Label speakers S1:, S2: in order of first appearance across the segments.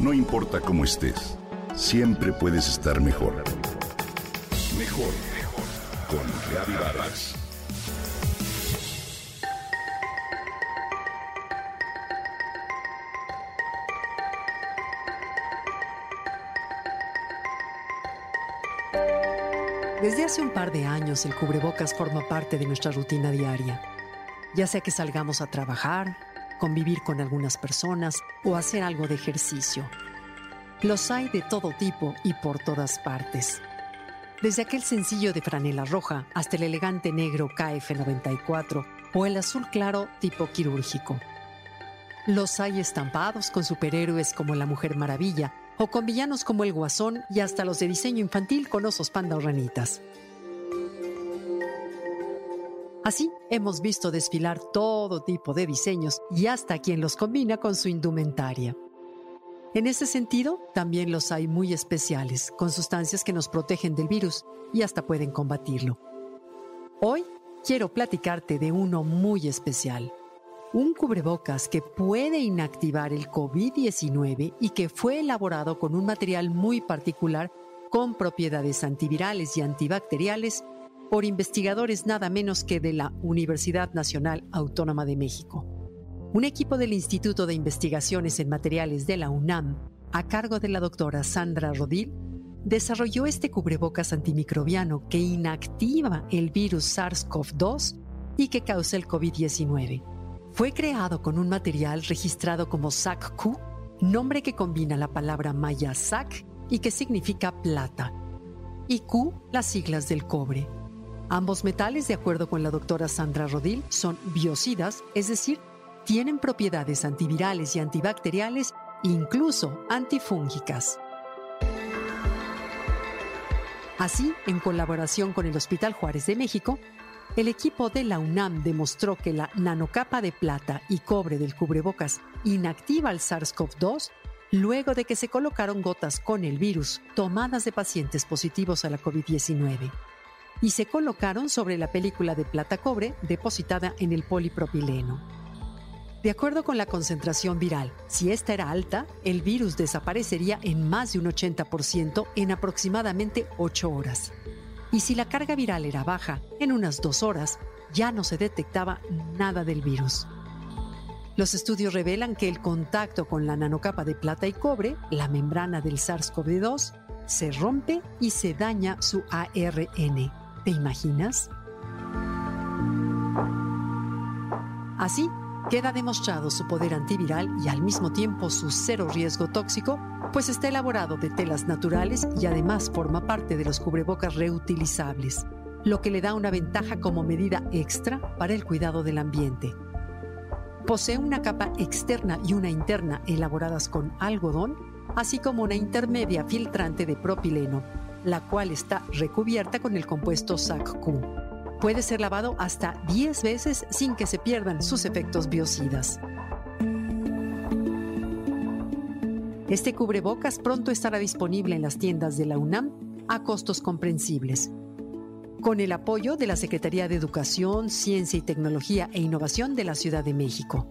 S1: No importa cómo estés, siempre puedes estar mejor. Mejor, mejor. Con Reavivadas.
S2: Desde hace un par de años el cubrebocas forma parte de nuestra rutina diaria. Ya sea que salgamos a trabajar, convivir con algunas personas o hacer algo de ejercicio. Los hay de todo tipo y por todas partes. Desde aquel sencillo de franela roja hasta el elegante negro KF94 o el azul claro tipo quirúrgico. Los hay estampados con superhéroes como la Mujer Maravilla o con villanos como el Guasón y hasta los de diseño infantil con osos panda o ranitas. Así hemos visto desfilar todo tipo de diseños y hasta quien los combina con su indumentaria. En ese sentido, también los hay muy especiales, con sustancias que nos protegen del virus y hasta pueden combatirlo. Hoy quiero platicarte de uno muy especial, un cubrebocas que puede inactivar el COVID-19 y que fue elaborado con un material muy particular con propiedades antivirales y antibacteriales por investigadores nada menos que de la Universidad Nacional Autónoma de México. Un equipo del Instituto de Investigaciones en Materiales de la UNAM, a cargo de la doctora Sandra Rodil, desarrolló este cubrebocas antimicrobiano que inactiva el virus SARS-CoV-2 y que causa el COVID-19. Fue creado con un material registrado como SAC-Q, nombre que combina la palabra maya SAC y que significa plata, y Q las siglas del cobre. Ambos metales, de acuerdo con la doctora Sandra Rodil, son biocidas, es decir, tienen propiedades antivirales y antibacteriales, incluso antifúngicas. Así, en colaboración con el Hospital Juárez de México, el equipo de la UNAM demostró que la nanocapa de plata y cobre del cubrebocas inactiva el SARS-CoV-2 luego de que se colocaron gotas con el virus tomadas de pacientes positivos a la COVID-19 y se colocaron sobre la película de plata cobre depositada en el polipropileno. De acuerdo con la concentración viral, si esta era alta, el virus desaparecería en más de un 80% en aproximadamente 8 horas y si la carga viral era baja, en unas dos horas ya no se detectaba nada del virus. Los estudios revelan que el contacto con la nanocapa de plata y cobre, la membrana del SARS-CoV-2, se rompe y se daña su ARN. ¿Te imaginas? Así, queda demostrado su poder antiviral y al mismo tiempo su cero riesgo tóxico pues está elaborado de telas naturales y además forma parte de los cubrebocas reutilizables, lo que le da una ventaja como medida extra para el cuidado del ambiente. Posee una capa externa y una interna elaboradas con algodón, así como una intermedia filtrante de propileno, la cual está recubierta con el compuesto SAC-Q. Puede ser lavado hasta 10 veces sin que se pierdan sus efectos biocidas. Este cubrebocas pronto estará disponible en las tiendas de la UNAM a costos comprensibles. Con el apoyo de la Secretaría de Educación, Ciencia y Tecnología e Innovación de la Ciudad de México.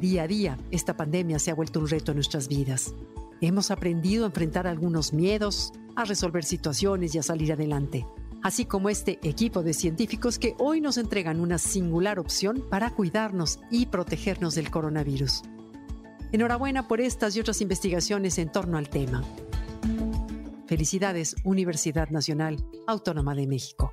S2: Día a día, esta pandemia se ha vuelto un reto en nuestras vidas. Hemos aprendido a enfrentar algunos miedos, a resolver situaciones y a salir adelante, así como este equipo de científicos que hoy nos entregan una singular opción para cuidarnos y protegernos del coronavirus. Enhorabuena por estas y otras investigaciones en torno al tema. Felicidades, Universidad Nacional Autónoma de México.